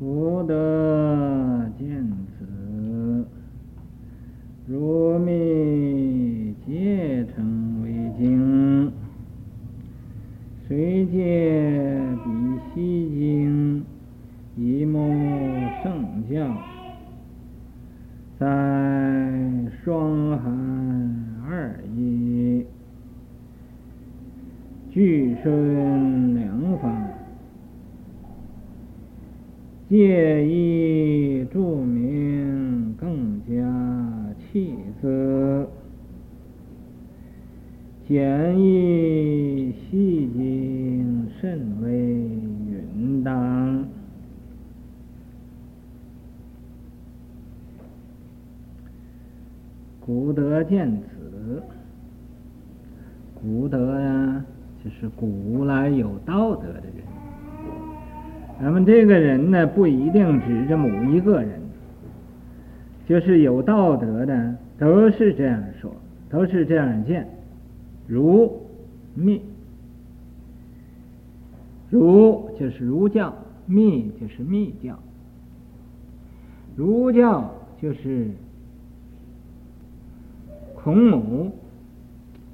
古德见此，如密皆成为经，虽借彼西经，一目圣教，在双函二义，俱顺良法。借以注明，更加气色；简易细经，甚为允当。古德见此，古德呀，就是古来有道德的人。咱们这个人呢，不一定指着某一个人，就是有道德的，都是这样说，都是这样见。儒、密，儒就是儒教，密就是密教。儒教就是孔母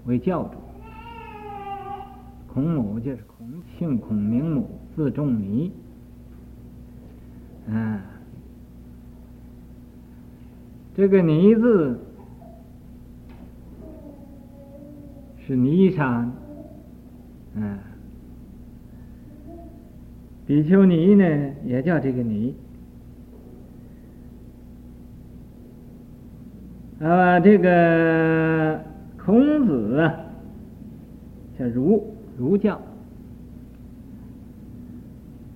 为教主，孔母就是孔，姓孔名母，字仲尼。嗯，这个“尼”字是尼山，嗯，比丘尼呢也叫这个尼。啊，这个孔子，叫儒儒教，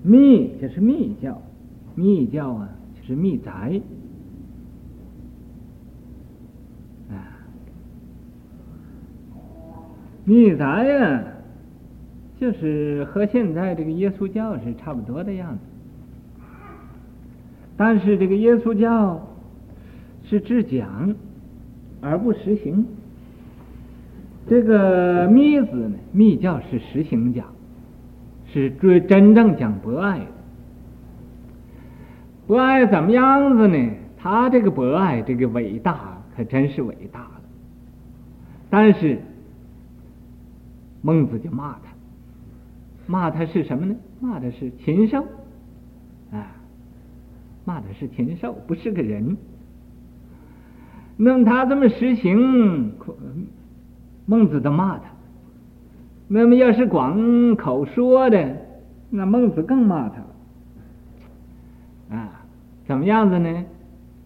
密就是密教。密教啊，就是密宅。啊，密宅呀，就是和现在这个耶稣教是差不多的样子，但是这个耶稣教是只讲而不实行，这个密子呢，密教是实行讲，是最真正讲博爱的。博爱怎么样子呢？他这个博爱，这个伟大，可真是伟大了。但是孟子就骂他，骂他是什么呢？骂的是禽兽啊！骂的是禽兽，不是个人。那么他这么实行，孟子都骂他。那么要是光口说的，那孟子更骂他。怎么样子呢？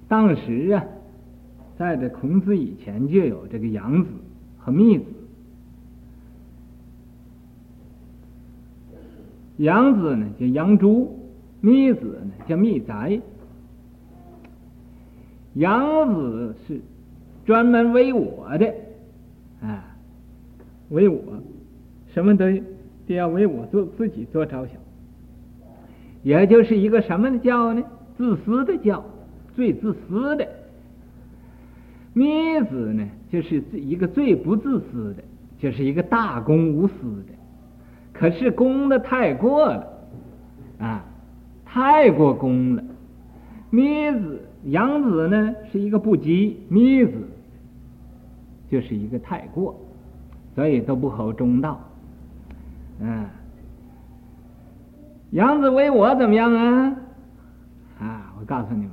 当时啊，在这孔子以前就有这个杨子和密子。杨子呢叫杨朱，密子呢叫密宅。杨子是专门为我的，啊，为我，什么都都要为我做自己做着想，也就是一个什么的教呢？自私的教，最自私的。密子呢，就是一个最不自私的，就是一个大公无私的。可是公的太过了，啊，太过公了。密子、杨子呢，是一个不羁，密子就是一个太过，所以都不合中道。嗯，杨子为我怎么样啊？告诉你们，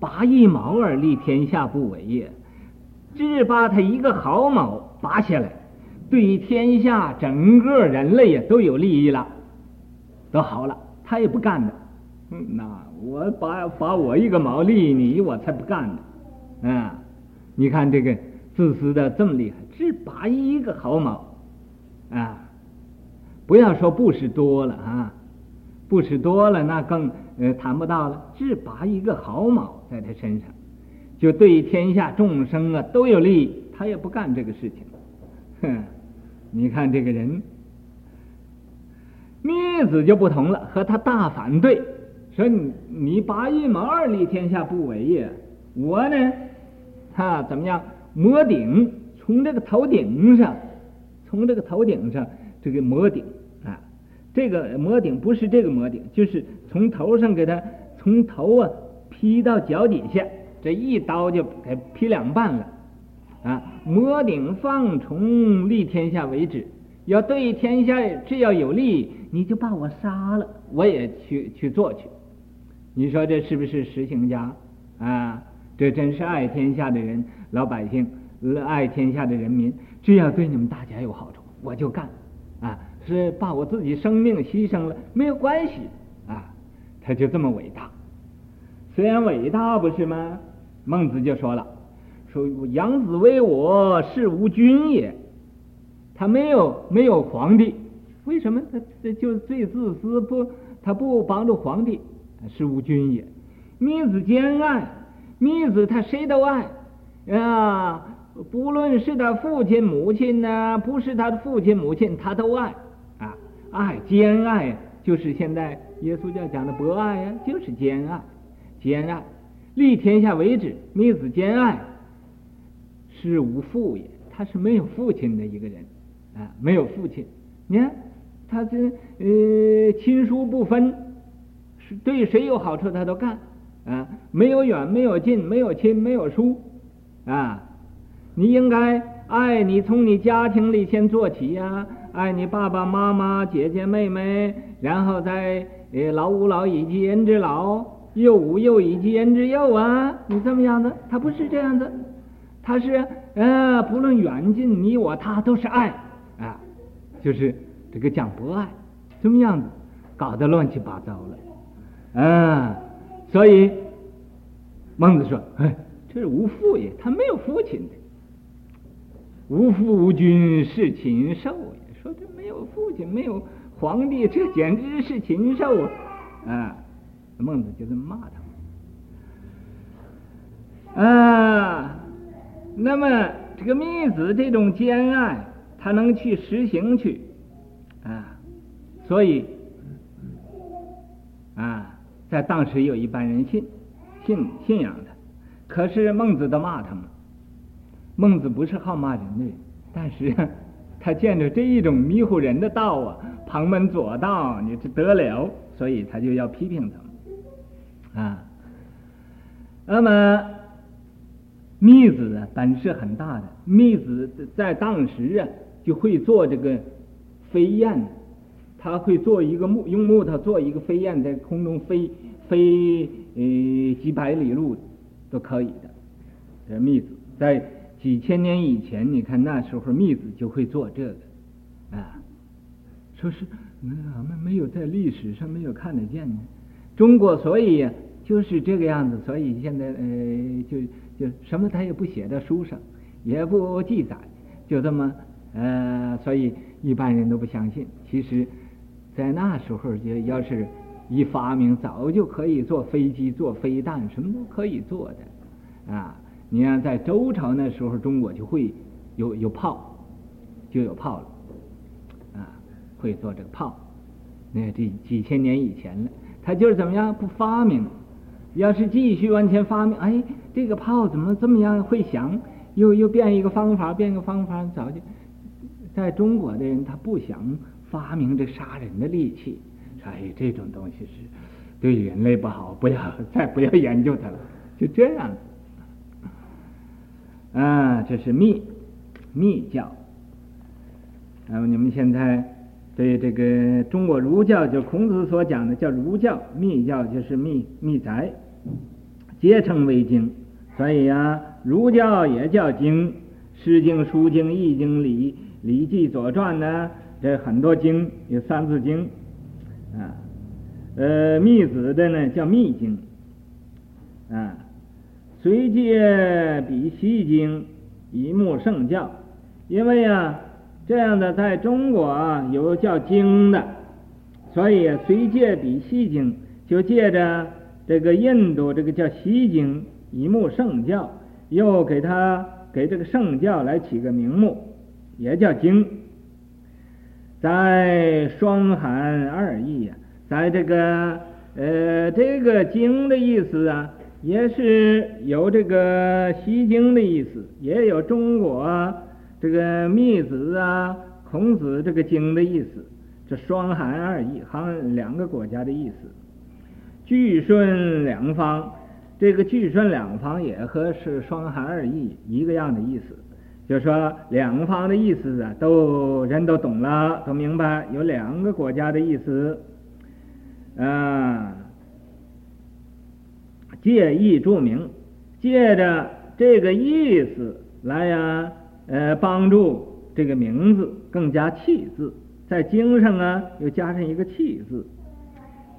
拔一毛而利天下不为也，只把他一个毫毛拔下来，对天下整个人类也都有利益了，都好了，他也不干的。那我拔拔我一个毛利你，我才不干呢。啊，你看这个自私的这么厉害，只拔一个毫毛啊！不要说布施多了啊。布施多了，那更呃谈不到了。只拔一个毫毛在他身上，就对天下众生啊都有利益，他也不干这个事情。哼，你看这个人，密子就不同了，和他大反对，说你你拔一毛二利天下不为也。我呢，哈怎么样？磨顶从这个头顶上，从这个头顶上这个磨顶。这个魔顶不是这个魔顶，就是从头上给他从头啊劈到脚底下，这一刀就给劈两半了啊！磨顶放虫利天下为止，要对天下只要有利，你就把我杀了，我也去去做去。你说这是不是实行家啊？这真是爱天下的人，老百姓爱天下的人民，只要对你们大家有好处，我就干啊！是把我自己生命牺牲了，没有关系啊！他就这么伟大，虽然伟大不是吗？孟子就说了：“说养子为我，是无君也。”他没有没有皇帝，为什么他这就最自私？不，他不帮助皇帝，是无君也。密子兼爱，密子他谁都爱啊，不论是他父亲母亲呢、不是他的父亲母亲，他都爱，爱兼爱，就是现在耶稣教讲的博爱呀，就是兼爱，兼爱。立天下为止，密子兼爱，是无父也。他是没有父亲的一个人，啊，没有父亲。你看，他这呃亲疏不分，是对谁有好处他都干，啊，没有远，没有近，没有亲，没有疏，啊，你应该爱你从你家庭里先做起呀，爱你爸爸妈妈、姐姐妹妹，然后再呃老吾老以及人之老。幼吾幼以及人之幼啊！你这么样子，他不是这样子，他是呃，不论远近，你我他都是爱啊，就是这个讲博爱，这么样子搞得乱七八糟了啊！所以孟子说：“哎，这是无父也，他没有父亲的，无父无君是禽兽也。说这没有父亲，没有皇帝，这简直是禽兽啊！”啊孟子就这么骂他啊。那么这个密子这种兼爱，他能去实行去啊，所以啊，在当时有一般人信信信仰他，可是孟子都骂他们。孟子不是好骂人的人，但是他见着这一种迷糊人的道啊，旁门左道，你这得了，所以他就要批评他们。啊，那么密子啊，本事很大的。密子在当时啊，就会做这个飞燕，他会做一个木，用木头做一个飞燕，在空中飞飞呃几百里路都可以的。这密子在几千年以前，你看那时候密子就会做这个啊，说是那俺们没有在历史上没有看得见呢。中国所以，就是这个样子，所以现在呃，就就什么他也不写在书上，也不记载，就这么呃，所以一般人都不相信。其实，在那时候，就要是一发明，早就可以做飞机、做飞弹，什么都可以做的啊。你看，在周朝那时候，中国就会有有炮，就有炮了啊，会做这个炮。那这几千年以前了。他就是怎么样不发明，要是继续往前发明，哎，这个炮怎么这么样会响？又又变一个方法，变一个方法，早就在中国的人他不想发明这杀人的利器，哎，这种东西是对人类不好，不要再不要研究它了，就这样。啊，这是密密教。那么你们现在。对这个中国儒教，就孔子所讲的叫儒教，密教就是密密宅，皆称为经。所以啊，儒教也叫经，《诗经》《书经》《易经》《礼礼记》《左传》呢，这很多经有三字经啊。呃，密子的呢叫密经啊，随借比西经，以目圣教，因为啊。这样的，在中国啊，有叫经的，所以随借比西经，就借着这个印度这个叫西经，以目圣教，又给他给这个圣教来起个名目，也叫经。在双含二意呀，在这个呃这个经的意思啊，也是有这个西经的意思，也有中国。这个密子啊，孔子这个经的意思，这双含二意，含两个国家的意思。据顺两方，这个据顺两方也和是双含二意一个样的意思，就说两方的意思啊，都人都懂了，都明白有两个国家的意思。啊，借意注明，借着这个意思来呀，呃，帮助这个名字更加气字，在经上啊又加上一个气字。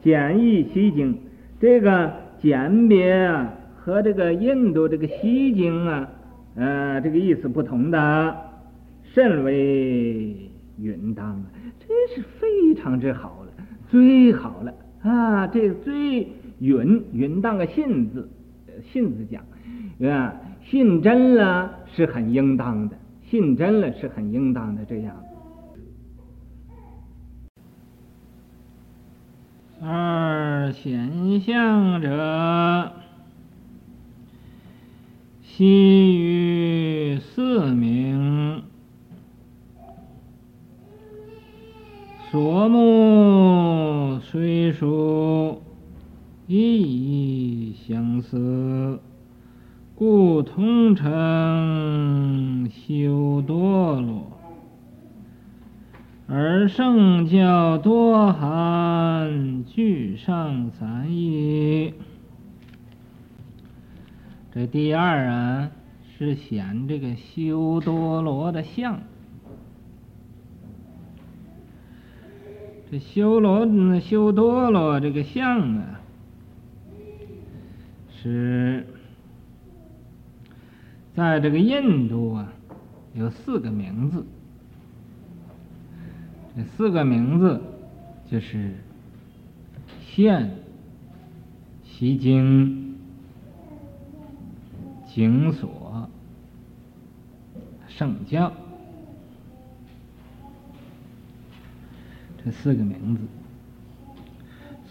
简易西经，这个简别啊和这个印度这个西经啊，呃，这个意思不同的，甚为允当，真是非常之好了，最好了啊！这个最允允当个信字，信字讲，啊，信真了是很应当的，信真了是很应当的这样。二显象者，悉于四名，所目虽殊，意义相似，故通称修多罗。而圣教多含，具上三义。这第二啊，是显这个修多罗的相。这修罗修多罗这个相啊，是在这个印度啊，有四个名字。这四个名字就是现、西经、经所、圣教，这四个名字。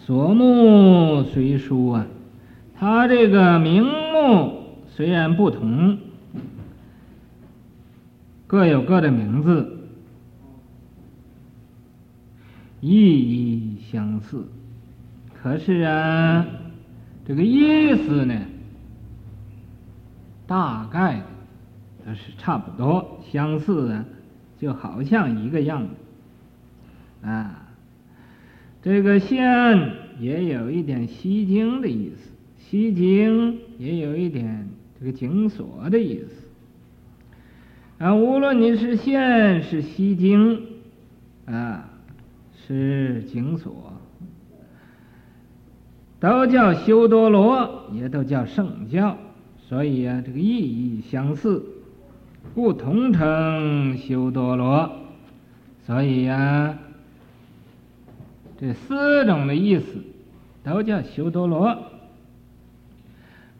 所目虽书啊，它这个名目虽然不同，各有各的名字。意义相似，可是啊，这个意思呢，大概都是差不多，相似的，就好像一个样子啊。这个现也有一点西经的意思，西经也有一点这个经所的意思啊。无论你是现是西经啊。是经所，都叫修多罗，也都叫圣教，所以啊，这个意义相似，故同称修多罗。所以呀、啊，这四种的意思都叫修多罗，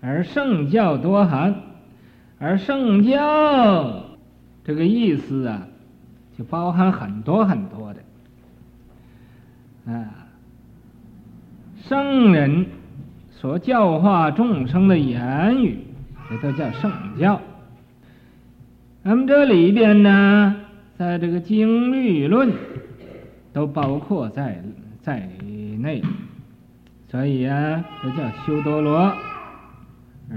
而圣教多含，而圣教这个意思啊，就包含很多很多的。啊，圣人所教化众生的言语，这都叫圣教。那么这里边呢，在这个经律论都包括在在内，所以啊，这叫修多罗。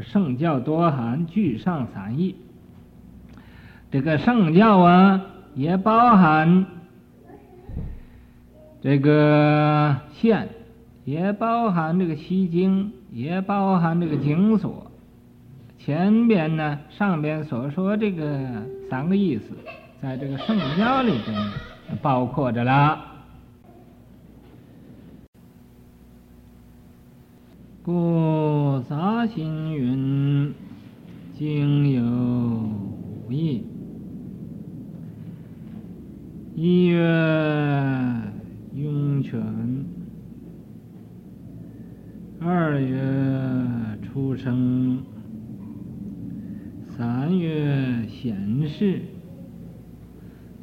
圣教多含，具上三义。这个圣教啊，也包含。这个现也包含这个西经，也包含这个经所。前边呢，上边所说这个三个意思，在这个圣教里边包括着了。故杂行云，经有义，一曰。涌泉，二曰出生，三曰显示，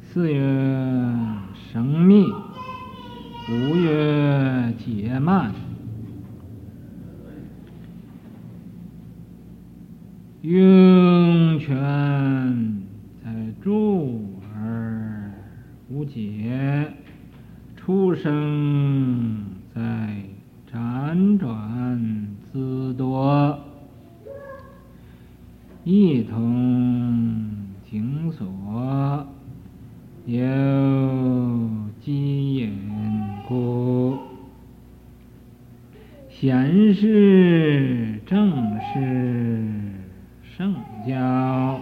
四曰生密，五曰解慢。涌泉在注而无解，出。生在辗转资多，一同颈锁，有机眼故，显示正是圣教。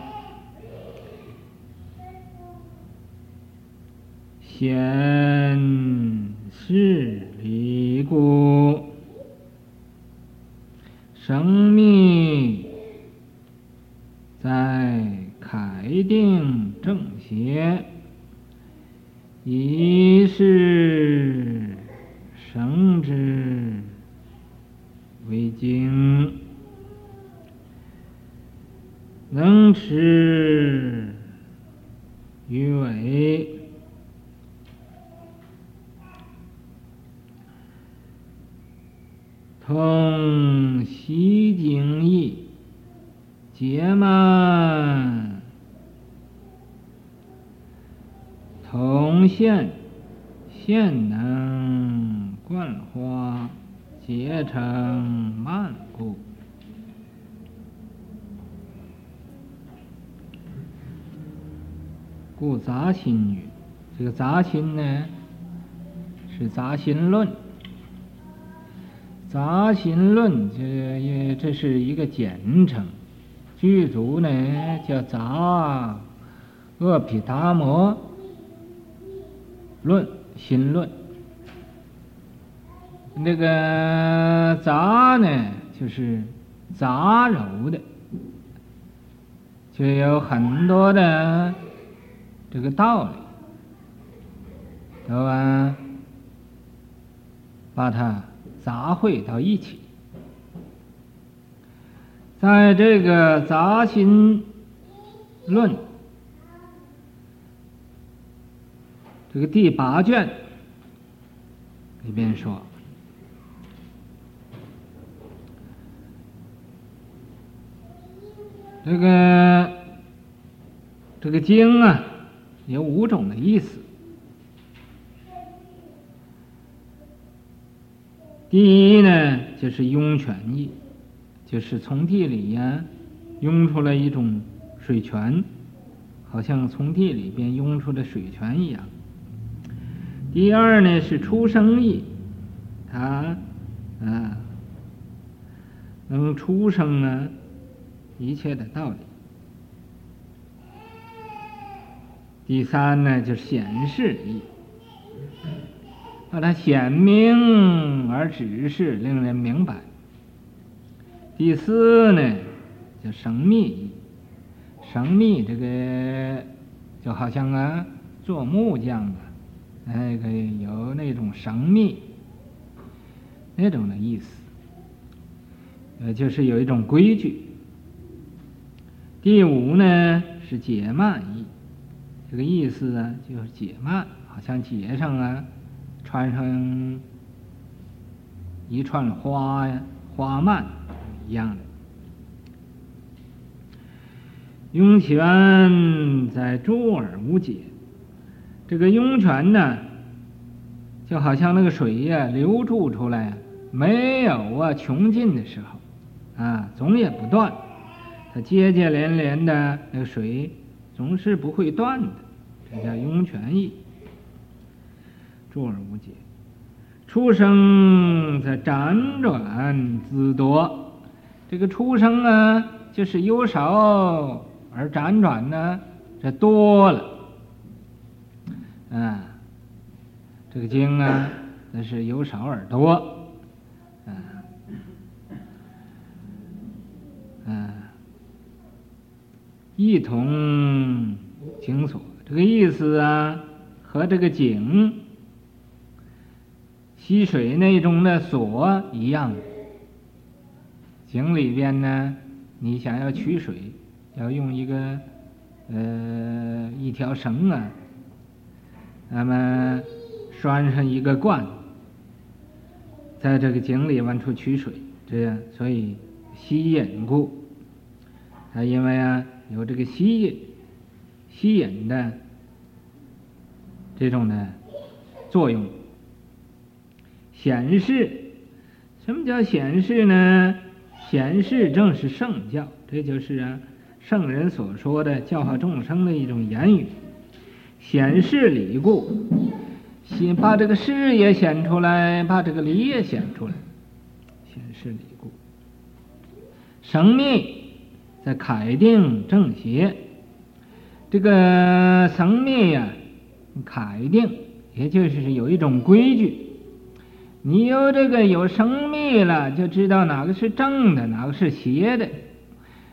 显示离故，生密在开定正邪，以是圣之为经，能持于为。同悉经义，解慢，同现现能观化，解成慢故。故杂心语，这个杂心呢，是杂心论。杂心论，这也这是一个简称，具足呢叫杂阿毗达摩论心论。那个杂呢，就是杂糅的，就有很多的这个道理，对吧？把它。杂烩到一起，在这个杂心论这个第八卷里边说，这个这个经啊，有五种的意思。第一呢，就是涌泉意，就是从地里呀涌出来一种水泉，好像从地里边涌出的水泉一样。第二呢是出生意，它啊能出生啊一切的道理。第三呢就是显示义。把它显明而指示，令人明白。第四呢，叫生密，生密这个就好像啊做木匠啊，那个有那种神秘那种的意思，呃，就是有一种规矩。第五呢是解慢意，这个意思啊就是解慢，好像结上啊。穿上一串花呀，花蔓一样的。涌泉在诸而无解，这个涌泉呢，就好像那个水呀流注出来，没有啊穷尽的时候，啊总也不断，它接接连连的那个水总是不会断的，这叫涌泉义。注而无解，出生在辗转恣夺，这个出生啊，就是由少而辗转呢，这多了，啊，这个经啊，那是由少而多，啊，啊，一同颈锁，这个意思啊，和这个井。吸水那种的锁一样，井里边呢，你想要取水，要用一个呃一条绳啊，那么拴上一个罐，在这个井里往出取水，这样所以吸引故，它因为啊有这个吸引吸引的这种的作用。显示，什么叫显示呢？显示正是圣教，这就是啊圣人所说的教化众生的一种言语。显示理故，显把这个事也显出来，把这个理也显出来。显示理故，生命在凯定正邪。这个生密呀，凯定，也就是有一种规矩。你有这个有生密了，就知道哪个是正的，哪个是邪的。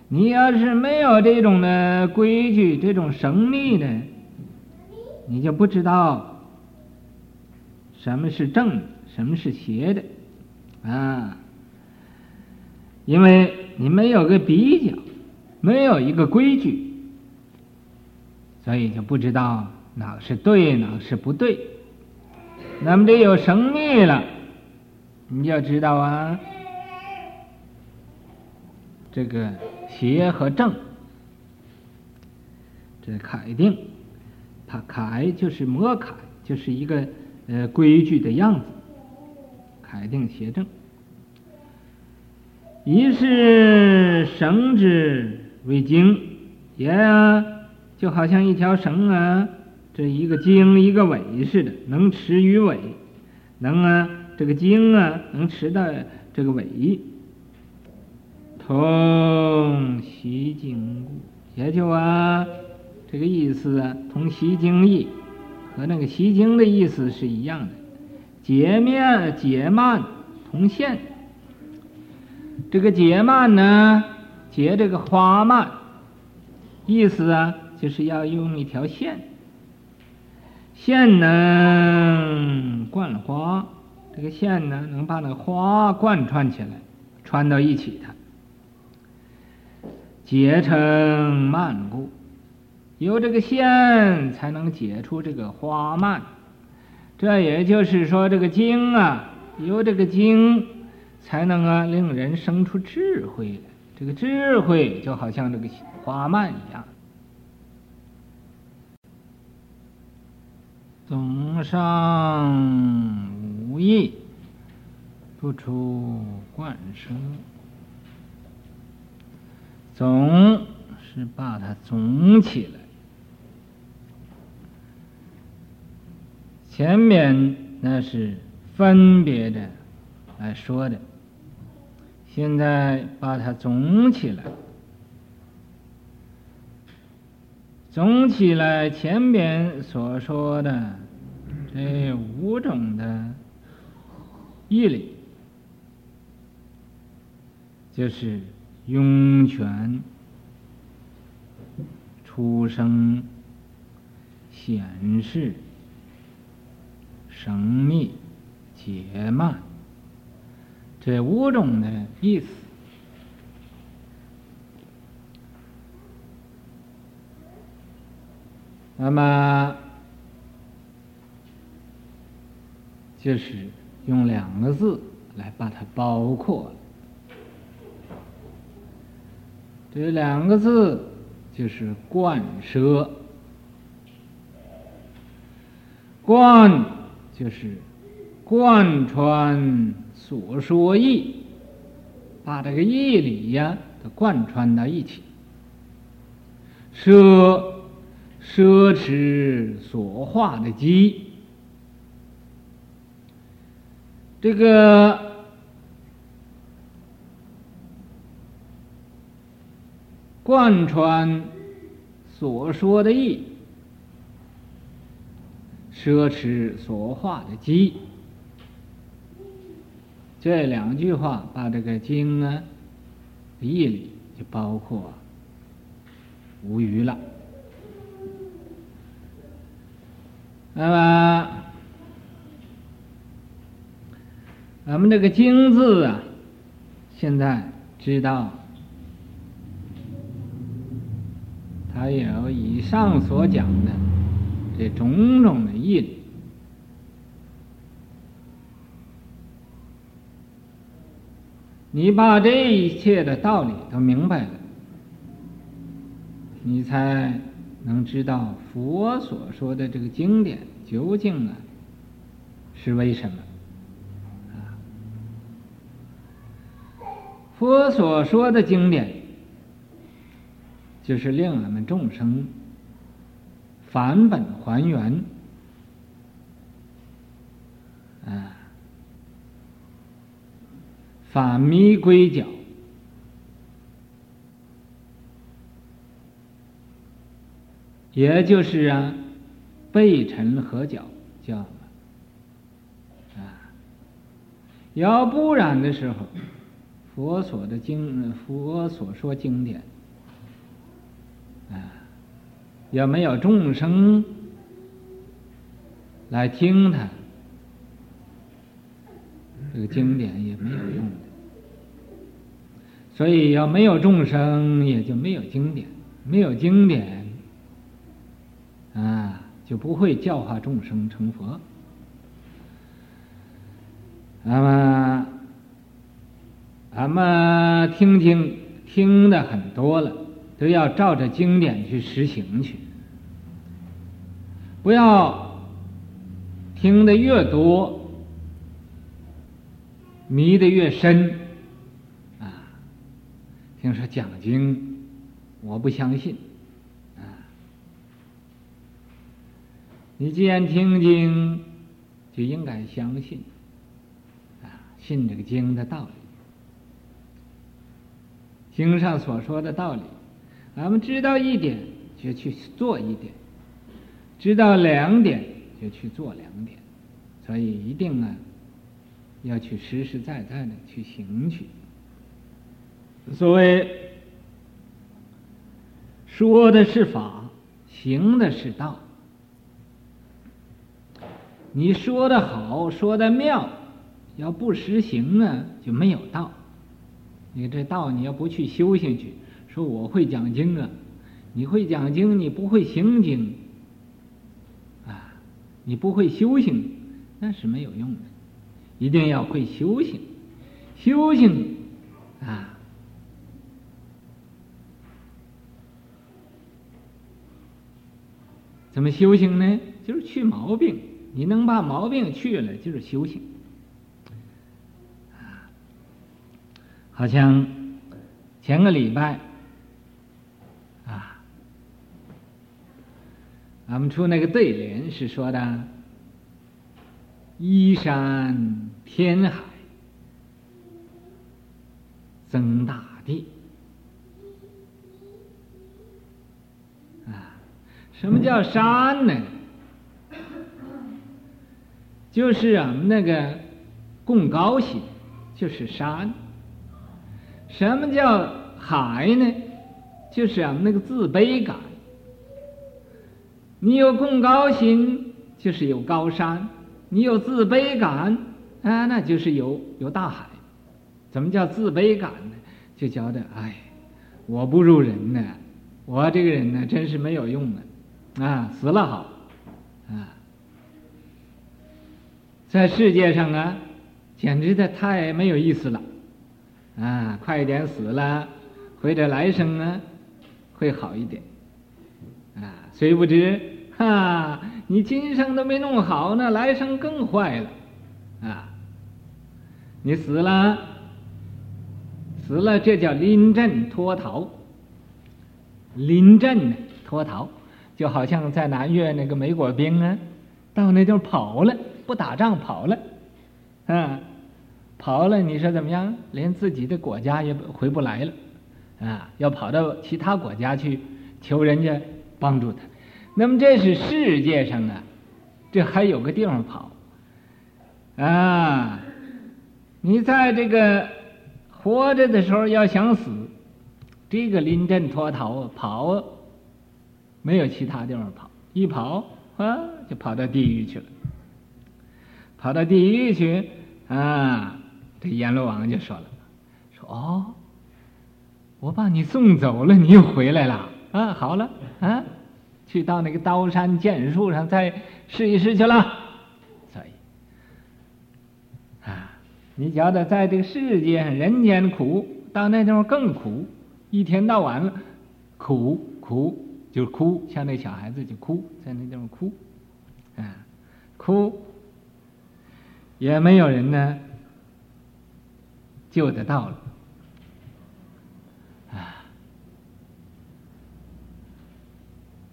你要是没有这种的规矩，这种生密的，你就不知道什么是正，什么是邪的啊。因为你没有个比较，没有一个规矩，所以就不知道哪个是对，哪个是不对。那么这有生密了。你要知道啊，这个邪和正，这楷定，它楷就是模楷，就是一个呃规矩的样子。楷定邪正，一是绳之为经，也啊，就好像一条绳啊，这一个经一个纬似的，能持于纬，能啊。这个经啊，能持到这个纬，同习经故，也就啊，这个意思啊，同习经意，和那个习经的意思是一样的。解面解慢同线，这个解慢呢，结这个花蔓，意思啊，就是要用一条线，线能贯花。这个线呢，能把那花贯穿起来，穿到一起的，结成幔故，由这个线才能解出这个花蔓。这也就是说，这个经啊，由这个经，才能啊令人生出智慧来。这个智慧就好像这个花蔓一样。总上无。义不出贯舍，总是把它总起来。前面那是分别的来说的，现在把它总起来，总起来前面所说的这五种的。义理就是涌泉、出生、显示、生密、解幔这五种的意思。那么就是。用两个字来把它包括，这两个字就是贯舍。贯就是贯穿所说意，把这个义理呀都贯穿到一起。奢奢侈所化的机。这个贯穿所说的意，奢侈所化的机，这两句话把这个经啊义理就包括无余了。那么。咱们这个“经”字啊，现在知道，它有以上所讲的这种种的义理。你把这一切的道理都明白了，你才能知道佛所说的这个经典究竟呢？是为什么？佛所说的经典。就是令我们众生返本还原。法迷归觉，也就是啊，背尘合脚，叫啊，要不然的时候。佛所的经，佛所说经典，啊，也没有众生来听他，这个经典也没有用。所以要没有众生，也就没有经典，没有经典，啊，就不会教化众生成佛。那么。咱们听经听的很多了，都要照着经典去实行去，不要听的越多，迷的越深，啊！听说讲经，我不相信，啊！你既然听经，就应该相信，啊，信这个经的道理。经上所说的道理，咱们知道一点就去做一点，知道两点就去做两点，所以一定啊，要去实实在在的去行去。所谓说的是法，行的是道。你说的好，说的妙，要不实行呢，就没有道。你这道你要不去修行去，说我会讲经啊，你会讲经，你不会行经，啊，你不会修行，那是没有用的。一定要会修行，修行啊，怎么修行呢？就是去毛病，你能把毛病去了，就是修行。好像前个礼拜啊，俺们出那个对联是说的：“依山天海增大地。”啊，什么叫山呢？就是俺们那个共高兴，就是山。什么叫海呢？就是啊，那个自卑感。你有共高心，就是有高山；你有自卑感，啊，那就是有有大海。怎么叫自卑感呢？就觉得哎，我不如人呢，我这个人呢，真是没有用的，啊，死了好，啊，在世界上啊，简直的太没有意思了。啊，快点死了，或者来生呢，会好一点。啊，谁不知？哈，你今生都没弄好呢，来生更坏了。啊，你死了，死了，这叫临阵脱逃。临阵脱逃，就好像在南越那个美国兵啊，到那地方跑了，不打仗跑了，啊。跑了，你说怎么样？连自己的国家也回不来了，啊，要跑到其他国家去求人家帮助他。那么这是世界上啊，这还有个地方跑，啊，你在这个活着的时候要想死，这个临阵脱逃啊跑啊，没有其他地方跑，一跑啊就跑到地狱去了，跑到地狱去啊。这阎罗王就说了：“说哦，我把你送走了，你又回来了啊！好了啊，去到那个刀山剑树上再试一试去了。你觉得在这个世界上人间苦，到那地方更苦，一天到晚了，苦苦就是哭，像那小孩子就哭，在那地方哭，啊，哭，也没有人呢救得到了。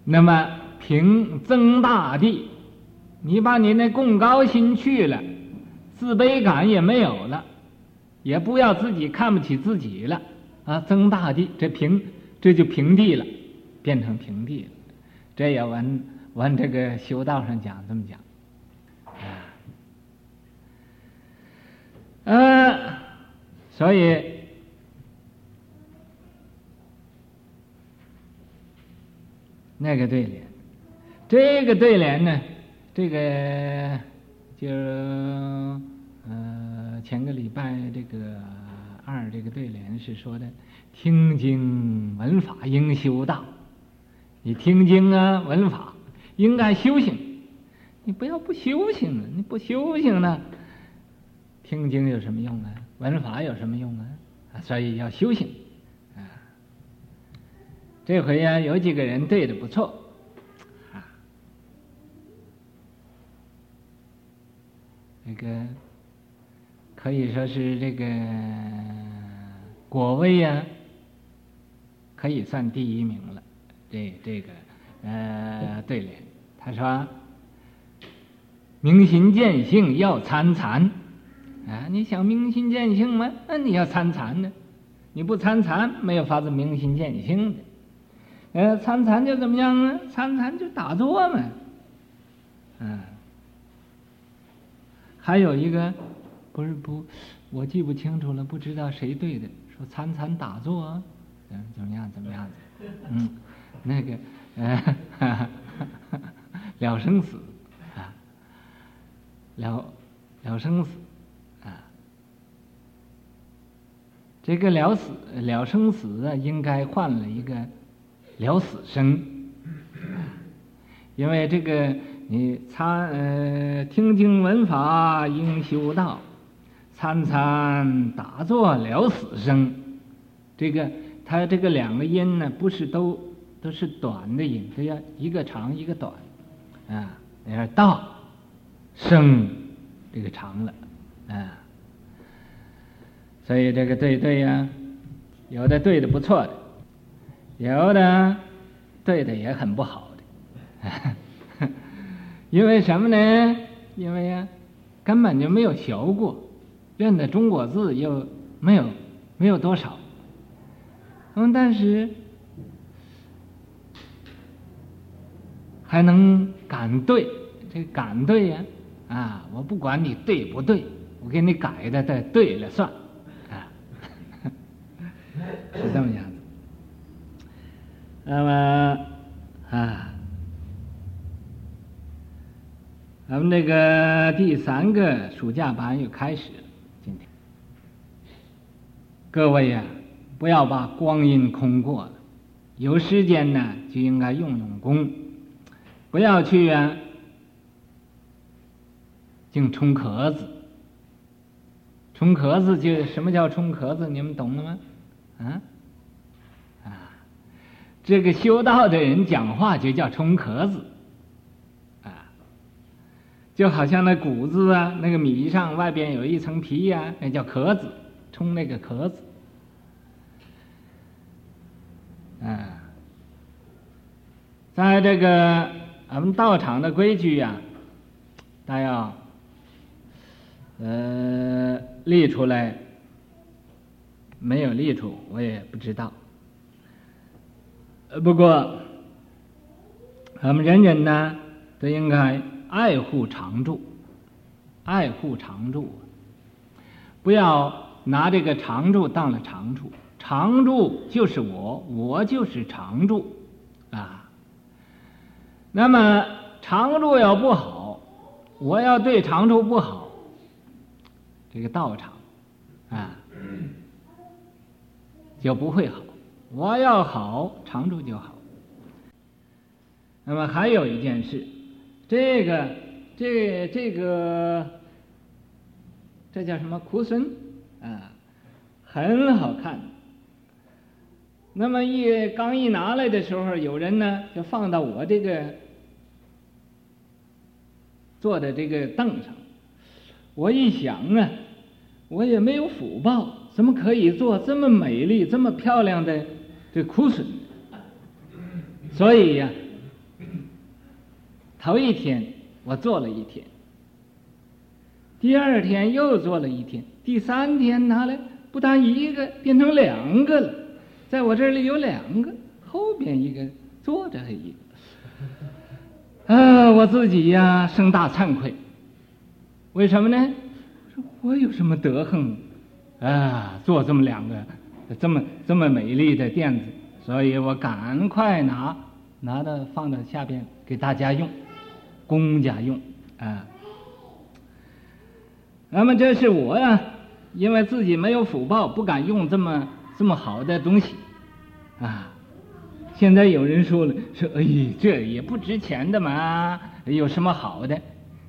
那么，凭增大地，你把你那共高心去了。自卑感也没有了，也不要自己看不起自己了啊！增大地，这平这就平地了，变成平地了。这也完完这个修道上讲这么讲啊，呃，所以。那个对联，这个对联呢，这个就呃前个礼拜这个二这个对联是说的，听经闻法应修道。你听经啊闻法，应该修行。你不要不修行啊！你不修行呢，听经有什么用啊？闻法有什么用啊？所以要修行。啊这回呀，有几个人对的不错，那个可以说是这个果位呀，可以算第一名了。这这个呃对联，他说：“明心见性要参禅，啊，你想明心见性吗？那你要参禅呢，你不参禅，没有法子明心见性的。”呃，参禅就怎么样呢？参禅就打坐嘛。嗯，还有一个，不是不，我记不清楚了，不知道谁对的，说参禅打坐，嗯，怎么样？怎么样？嗯，那个，呃，哈哈了生死啊，了了生死啊，这个了死了生死啊，应该换了一个。了死生，因为这个你参呃听经闻法应修道，参参打坐了死生，这个它这个两个音呢，不是都都是短的音，都要一个长一个短，啊，你看道生这个长了，啊，所以这个对对呀，有的对的不错的。有的对的也很不好的，因为什么呢？因为呀，根本就没有学过，认的中国字又没有没有多少。嗯，但是还能敢对，这敢对呀，啊，我不管你对不对，我给你改的对对了算，啊，是这么样子。那么啊，咱们这个第三个暑假班又开始了。今天，各位呀，不要把光阴空过了，有时间呢就应该用用功，不要去啊，净充壳子。充壳子就什么叫充壳子？你们懂了吗？啊？这个修道的人讲话就叫充壳子，就好像那谷子啊，那个米上外边有一层皮呀，那叫壳子，冲那个壳子，啊，在这个俺们道场的规矩呀，大要呃立出来，没有立出，我也不知道。呃，不过，我们人人呢都应该爱护常住，爱护常住，不要拿这个常住当了常处，常住就是我，我就是常住，啊。那么常住要不好，我要对常住不好，这个道场啊就不会好。我要好，常住就好。那么还有一件事，这个，这这个，这叫什么？枯笋啊，很好看。那么一刚一拿来的时候，有人呢就放到我这个坐的这个凳上。我一想啊，我也没有福报，怎么可以做这么美丽、这么漂亮的？这枯笋，所以呀，头一天我做了一天，第二天又做了一天，第三天拿来不但一个变成两个了，在我这里有两个，后边一个坐着一个，啊，我自己呀生大惭愧，为什么呢？我有什么德行啊？做这么两个这么这么美丽的垫子，所以我赶快拿拿到放到下边给大家用。公家用啊，那么这是我呀，因为自己没有福报，不敢用这么这么好的东西啊。现在有人说了，说哎，这也不值钱的嘛，有什么好的？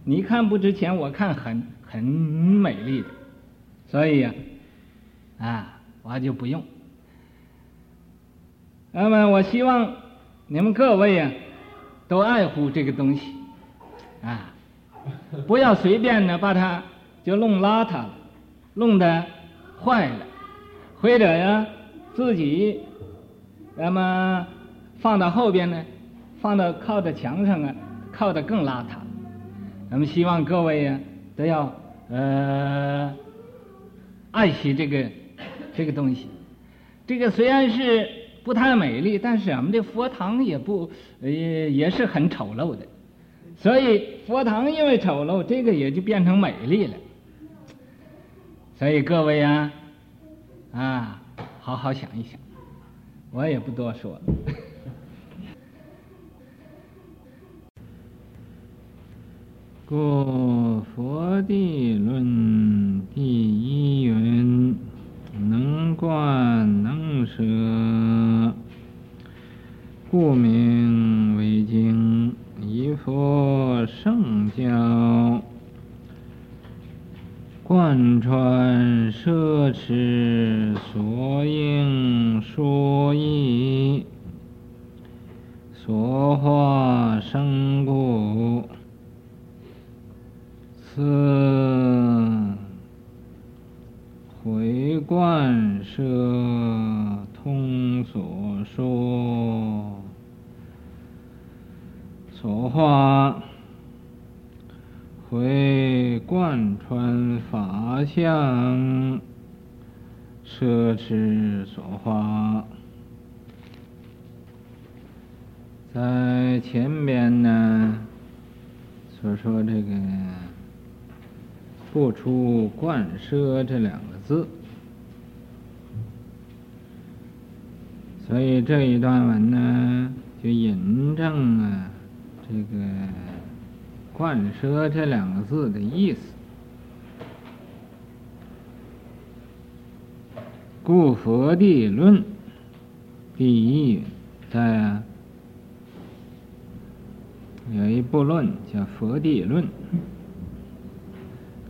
你看不值钱，我看很很美丽的，所以呀，啊，我就不用。那么我希望你们各位呀，都爱护这个东西。啊，不要随便的把它就弄邋遢了，弄得坏了，或者呀自己那么放到后边呢，放到靠在墙上啊，靠得更邋遢。那么希望各位呀都要呃爱惜这个这个东西。这个虽然是不太美丽，但是我们的佛堂也不也也是很丑陋的。所以佛堂因为丑陋，这个也就变成美丽了。所以各位啊，啊，好好想一想，我也不多说了。故佛地论第一云：能观能舍，故名为经。佛圣教，贯穿摄持所应说义，所化生故，此回贯摄通所说。所化会贯穿法相，奢侈所化，在前边呢，所说这个不出贯摄这两个字，所以这一段文呢，就引证啊。这个“贯摄”这两个字的意思，故佛地论第一在有一部论叫《佛地论》，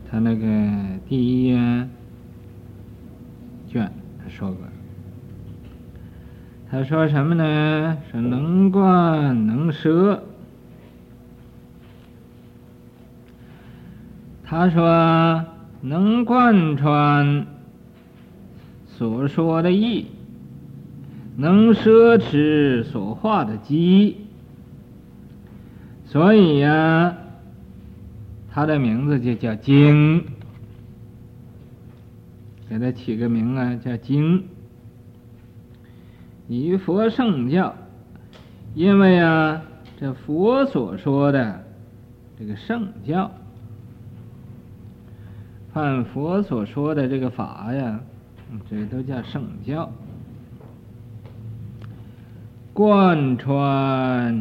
他那个第一卷说过，他说什么呢？说能灌能舍。他说：“能贯穿所说的义，能奢侈所化的机，所以呀、他的名字就叫经，给他起个名啊，叫经。以佛圣教，因为啊，这佛所说的这个圣教。”按佛所说的这个法呀，这都叫圣教。贯穿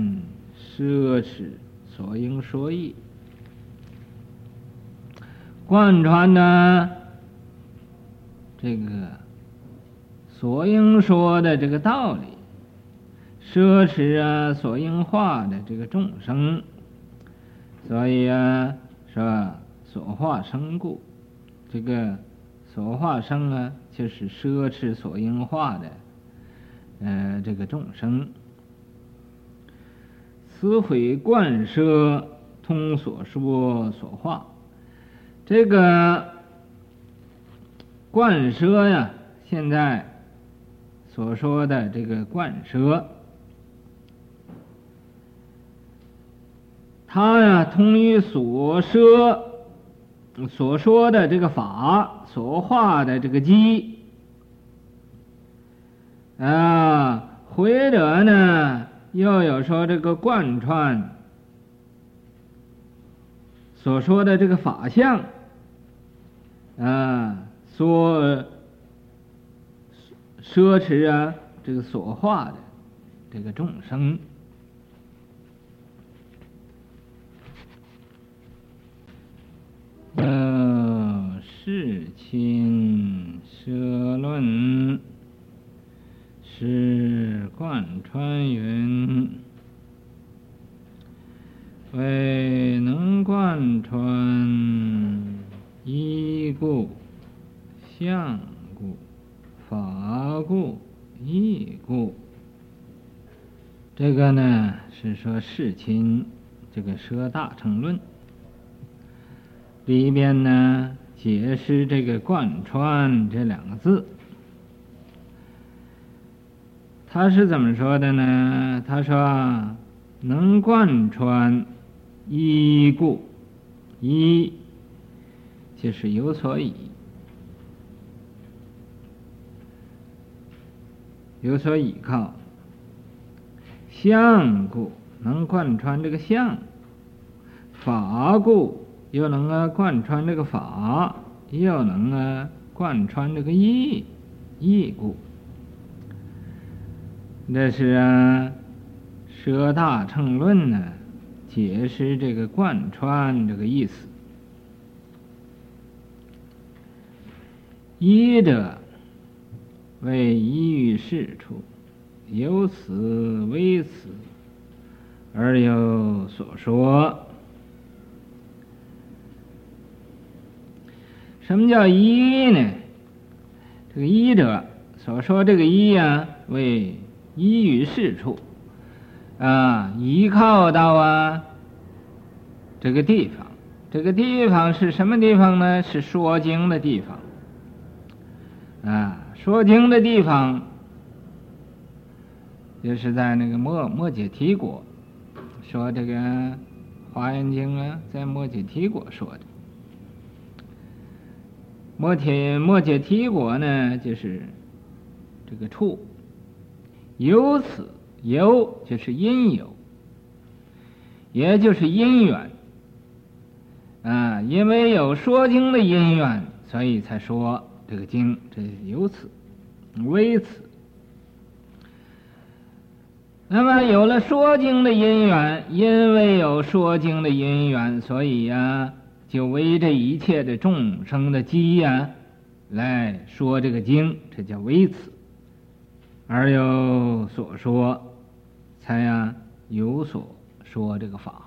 奢侈所应说义，贯穿呢，这个所应说的这个道理，奢侈啊所应化的这个众生，所以啊，是吧？所化生故。这个所化生啊，就是奢侈所应化的，呃，这个众生，此会贯摄通所说所化，这个贯摄呀，现在所说的这个贯摄，他呀，通于所说所说的这个法，所化的这个机啊，或者呢，又有说这个贯穿所说的这个法相啊，所奢侈啊，这个所化的这个众生。呃，世亲舍论是贯穿云，为能贯穿一故、相故、法故、义故。这个呢是说世亲这个舍大乘论。里边呢，解释这个“贯穿”这两个字，他是怎么说的呢？他说：“能贯穿依故，依就是有所以，有所依靠；相故能贯穿这个相，法故。”又能啊贯穿这个法，又能啊贯穿这个义，义故。这是啊《舍大乘论》呢，解释这个贯穿这个意思。依者为依于事处，由此为此，而有所说。什么叫依呢？这个依者所说这个依呀，为依于是处啊，依靠到啊这个地方。这个地方是什么地方呢？是说经的地方啊，说经的地方就是在那个末末解提国说这个《华严经》啊，在末解提国说的。末提末解提国呢，就是这个处，由此由就是因由，也就是因缘。啊，因为有说经的因缘，所以才说这个经，这由此为此。那么有了说经的因缘，因为有说经的因缘，所以呀、就为这一切的众生的机呀，来说这个经，这叫为此，而有所说，才呀有所说这个法。